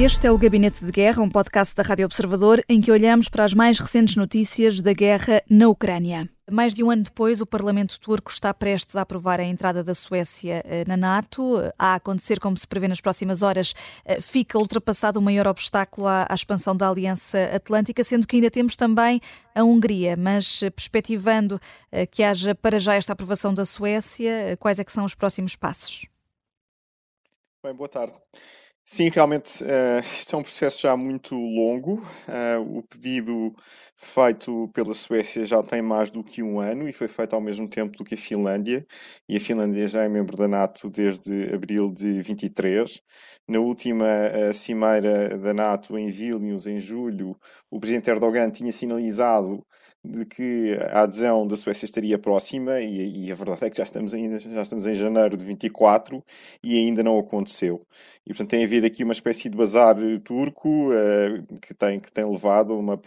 Este é o Gabinete de Guerra, um podcast da Rádio Observador em que olhamos para as mais recentes notícias da guerra na Ucrânia. Mais de um ano depois, o Parlamento turco está prestes a aprovar a entrada da Suécia eh, na NATO. A acontecer, como se prevê nas próximas horas, eh, fica ultrapassado o maior obstáculo à, expansão da Aliança Atlântica, sendo que ainda temos também a Hungria. Mas, eh, perspectivando que haja para já esta aprovação da Suécia, quais é que são os próximos passos? Bem, boa tarde. Sim, realmente, uh, isto é um processo já muito longo. Uh, o pedido feito pela Suécia já tem mais do que um ano e foi feito ao mesmo tempo do que a Finlândia. E a Finlândia já é membro da NATO desde abril de 23. Na última uh, cimeira da NATO em Vilnius, em julho, o presidente Erdogan tinha sinalizado de que a adesão da Suécia estaria próxima e, e, a verdade é que já estamos, ainda, já estamos em janeiro de 24 e ainda não aconteceu. E, portanto, tem havido aqui uma espécie de bazar turco uh, que, tem, que tem levado a uma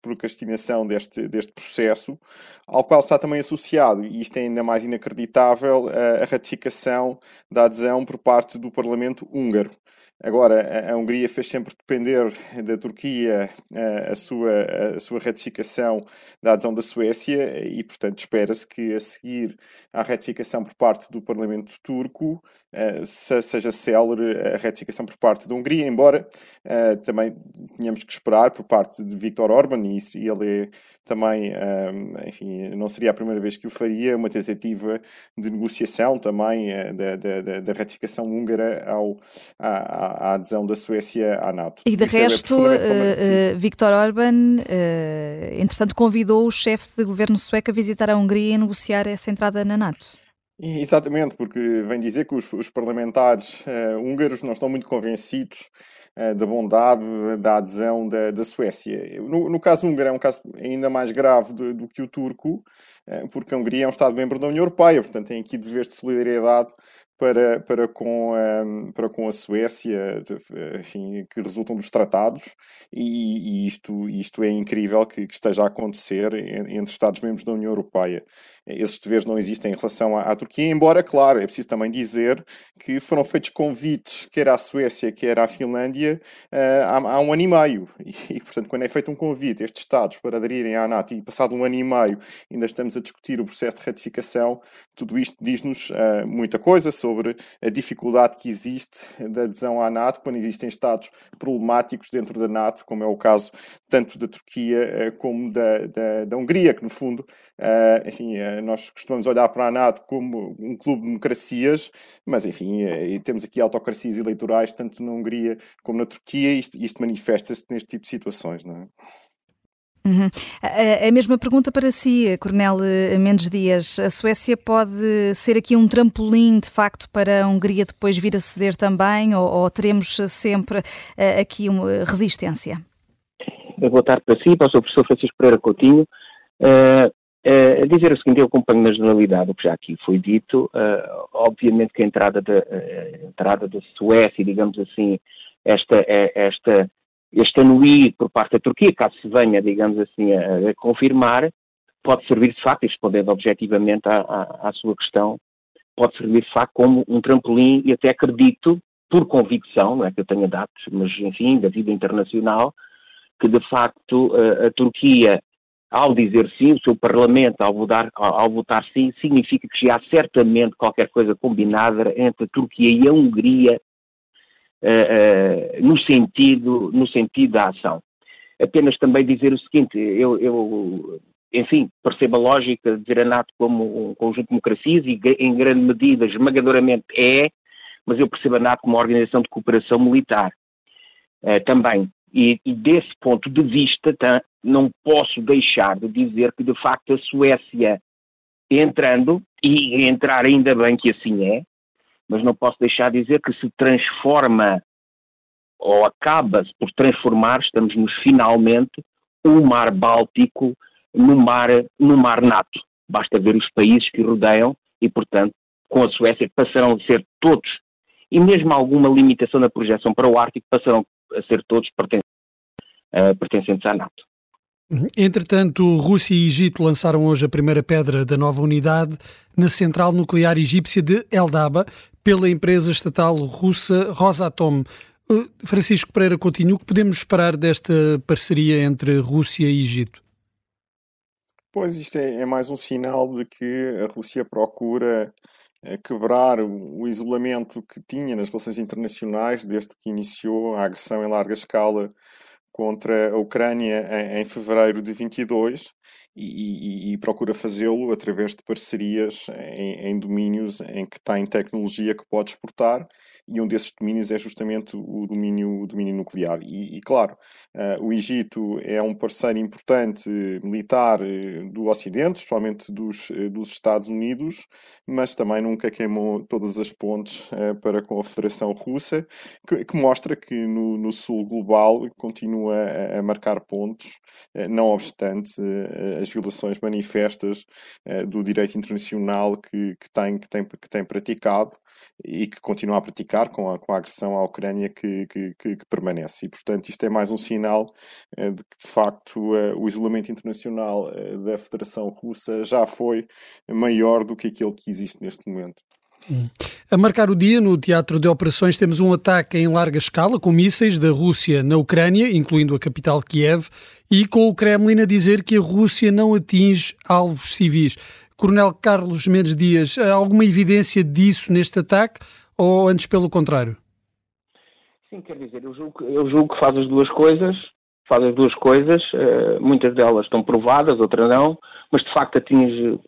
procrastinação deste, deste processo, ao qual está também associado, e isto é ainda mais inacreditável, a ratificação da adesão por parte do Parlamento húngaro. Agora, a Hungria fez sempre depender da Turquia a, sua, a sua ratificação da adesão da Suécia e, portanto, espera-se que a seguir à ratificação por parte do Parlamento turco seja célere a ratificação por parte da Hungria, embora também tenhamos que esperar por parte de Viktor Orban, e ele é também, enfim, não seria a primeira vez que o faria, uma tentativa de negociação também da, da, da ratificação húngara ao, à, à, adesão da Suécia à NATO. E de Isto é resto, é uh, Viktor Orban, uh, entretanto, convidou o chefe de governo sueco a visitar a Hungria e negociar essa entrada na NATO. Exatamente, porque vem dizer que os, os parlamentares uh, húngaros não estão muito convencidos uh, da bondade da adesão da, da Suécia. No, no, caso húngaro é um caso ainda mais grave do, do que o turco, porque a Hungria é um Estado-membro da União Europeia, portanto tem aqui deveres de solidariedade para, para, com, um, para com a Suécia, enfim, que resultam dos tratados, e, e isto, isto é incrível que, que, esteja a acontecer entre Estados-membros da União Europeia. Esses deveres não existem em relação à, à, Turquia, embora, claro, é preciso também dizer que foram feitos convites, quer à Suécia, quer à Finlândia, uh, há, há, um ano e meio. E, e, portanto, quando é feito um convite a estes Estados para aderirem à NATO e passado um ano e meio ainda estamos a discutir o processo de ratificação, tudo isto diz-nos uh, muita coisa sobre a dificuldade que existe da adesão à NATO quando existem Estados problemáticos dentro da NATO, como é o caso tanto da Turquia eh, como da, da, da Hungria, que no fundo, uh, enfim, uh, nós costumamos olhar para a NATO como um clube de democracias, mas enfim, uh, temos aqui autocracias eleitorais tanto na Hungria como na Turquia, e isto, isto manifesta-se neste tipo de situações, não é? Uhum. A, mesma pergunta para si, Coronel Mendes Dias. A Suécia pode ser aqui um trampolim, de facto, para a Hungria depois vir a ceder também, ou, ou teremos sempre uh, aqui uma resistência? Boa tarde para si, para o. Professor Francisco Pereira Coutinho. Uh, uh, dizer o seguinte, eu acompanho na generalidade o que já aqui foi dito. obviamente que a entrada da, entrada da Suécia, digamos assim, esta, esta este anuí por parte da Turquia, caso se venha, digamos assim, a, a confirmar, pode servir de facto, respondendo objetivamente à, à, à, sua questão, pode servir de facto como um trampolim e até acredito, por convicção, não é que eu tenha dados, mas enfim, da vida internacional, que de facto a, a Turquia, ao dizer sim, o seu Parlamento, ao votar, ao votar sim, significa que já há certamente qualquer coisa combinada entre a Turquia e a Hungria uh, no, sentido, no sentido da ação. Apenas também dizer o seguinte, eu, eu enfim, percebo a lógica de ver a NATO como um conjunto de democracias e em grande medida, esmagadoramente é, mas eu percebo a NATO como uma organização de cooperação militar uh, também. E, e, desse ponto de vista, tá, não posso deixar de dizer que, de facto, a Suécia entrando, e entrar ainda bem que assim é, mas não posso deixar de dizer que se transforma ou acaba-se por transformar, estamos nos finalmente, o mar Báltico no mar, no mar NATO. Basta ver os países que rodeiam e, portanto, com a Suécia passarão a ser todos, e mesmo alguma limitação na projeção para o Ártico, passarão a ser todos pertencentes, uh, pertencentes à NATO. Entretanto, Rússia e Egito lançaram hoje a primeira pedra da nova unidade na central nuclear egípcia de Eldaba pela empresa estatal russa Rosatom. Francisco Pereira Coutinho, o que podemos esperar desta parceria entre Rússia e Egito? Pois isto é, é mais um sinal de que a Rússia procura eh, quebrar o isolamento que tinha nas relações internacionais desde que iniciou a agressão em larga escala contra a Ucrânia em, fevereiro de 22 e, e, e procura fazê-lo através de parcerias em, em, domínios em que tem tecnologia que pode exportar e um desses domínios é justamente o domínio, o domínio nuclear. E, e claro, uh, o Egito é um parceiro importante militar eh, do Ocidente, especialmente dos, eh, dos Estados Unidos, mas também nunca queimou todas as pontes uh, para com a Federação Russa, que, que mostra que no, no, sul global continua a, a marcar pontos, uh, não obstante as violações manifestas do direito internacional que, que, tem, que, tem, que tem praticado e que continua a praticar com a, com a agressão à Ucrânia que, que, que, que permanece. E, portanto, isto é mais um sinal de que, de facto, o isolamento internacional da Federação Russa já foi maior do que aquele que existe neste momento. A marcar o dia, no teatro de operações, temos um ataque em larga escala com mísseis da Rússia na Ucrânia, incluindo a capital Kiev, e com o Kremlin a dizer que a Rússia não atinge alvos civis. Coronel Carlos Mendes Dias, há alguma evidência disso neste ataque ou antes pelo contrário? Sim, quer dizer, eu julgo, eu julgo que faz as duas coisas, faz as duas coisas, uh, muitas delas estão provadas, outras não, mas de facto atinge,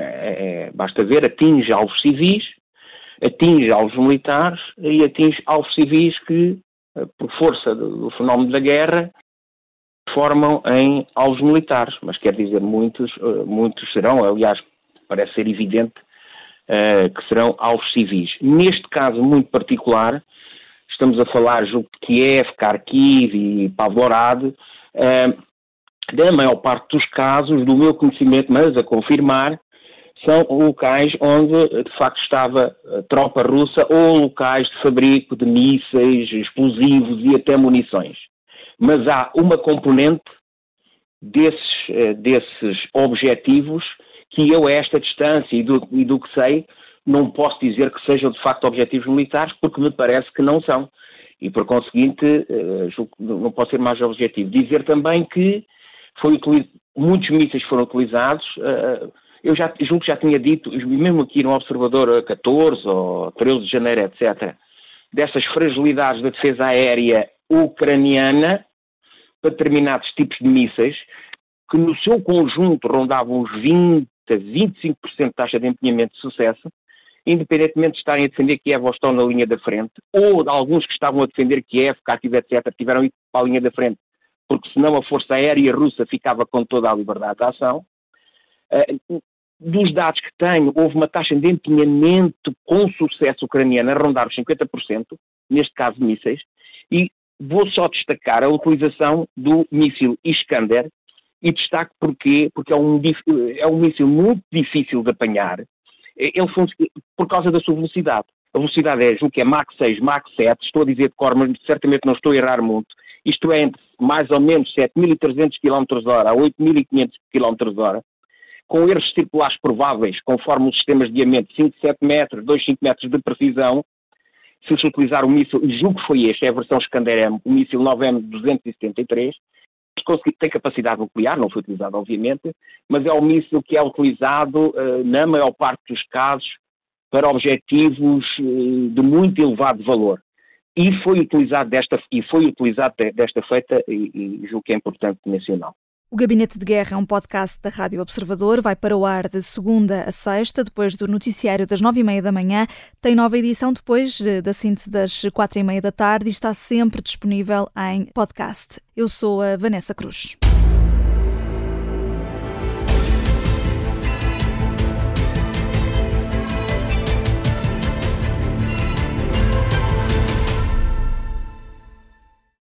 é, basta ver, atinge alvos civis, atinge alvos militares e atinge alvos civis que, uh, por força do, fenómeno da guerra, formam em alvos militares, mas quer dizer, muitos, uh, muitos serão, aliás, parece ser evidente uh, que serão alvos civis. Neste caso muito particular, estamos a falar, de Kiev, Kharkiv e Pavlorad, uh, da maior parte dos casos, do meu conhecimento, mas a confirmar, são locais onde de facto estava tropa russa ou locais de fabrico de mísseis, explosivos e até munições. Mas há uma componente desses, eh, desses objetivos que eu, a esta distância e do, e do que sei, não posso dizer que sejam de facto objetivos militares, porque me parece que não são. E por conseguinte, uh, não posso ser mais objetivo. Dizer também que foi muitos mísseis foram utilizados. Eu já que já tinha dito, mesmo aqui no Observador 14 ou 13 de janeiro, etc., dessas fragilidades da defesa aérea ucraniana para determinados tipos de mísseis, que no seu conjunto rondavam os 20 a 25% de taxa de empenhamento de sucesso, independentemente de estarem a defender Kiev ou estão na linha da frente, ou de alguns que estavam a defender Kiev, Kharkiv, etc., tiveram ido para a linha da frente, porque senão a força aérea russa ficava com toda a liberdade de ação. Dos dados que tenho, houve uma taxa de empenhamento com sucesso ucraniana a rondar os 50%, neste caso mísseis, e vou só destacar a utilização do míssil Iskander, e destaco porquê, porque é um, é um míssil muito difícil de apanhar, ele por causa da sua velocidade. A velocidade é, julgo que é Mach 6, Mach 7, estou a dizer de cor, mas certamente não estou a errar muito. Isto é entre mais ou menos 7.300 km hora a 8.500 km hora, com erros circulares prováveis, conforme os sistemas de diamante 5, 7 metros, 2, 5 metros de precisão, se se utilizar o míssil, julgo que foi este, é a versão Scander-M, o míssil 9M273, tem capacidade nuclear, não foi utilizado obviamente, mas é um míssil que é utilizado uh, na maior parte dos casos para objetivos uh, de muito elevado valor. E foi utilizado desta, e foi utilizado desta feita, e, e julgo que é importante mencioná-lo. O Gabinete de Guerra é um podcast da Rádio Observador. Vai para o ar de segunda a sexta, depois do noticiário das nove e meia da manhã. Tem nova edição depois eh, da síntese das quatro e meia da tarde e está sempre disponível em podcast. Eu sou a Vanessa Cruz.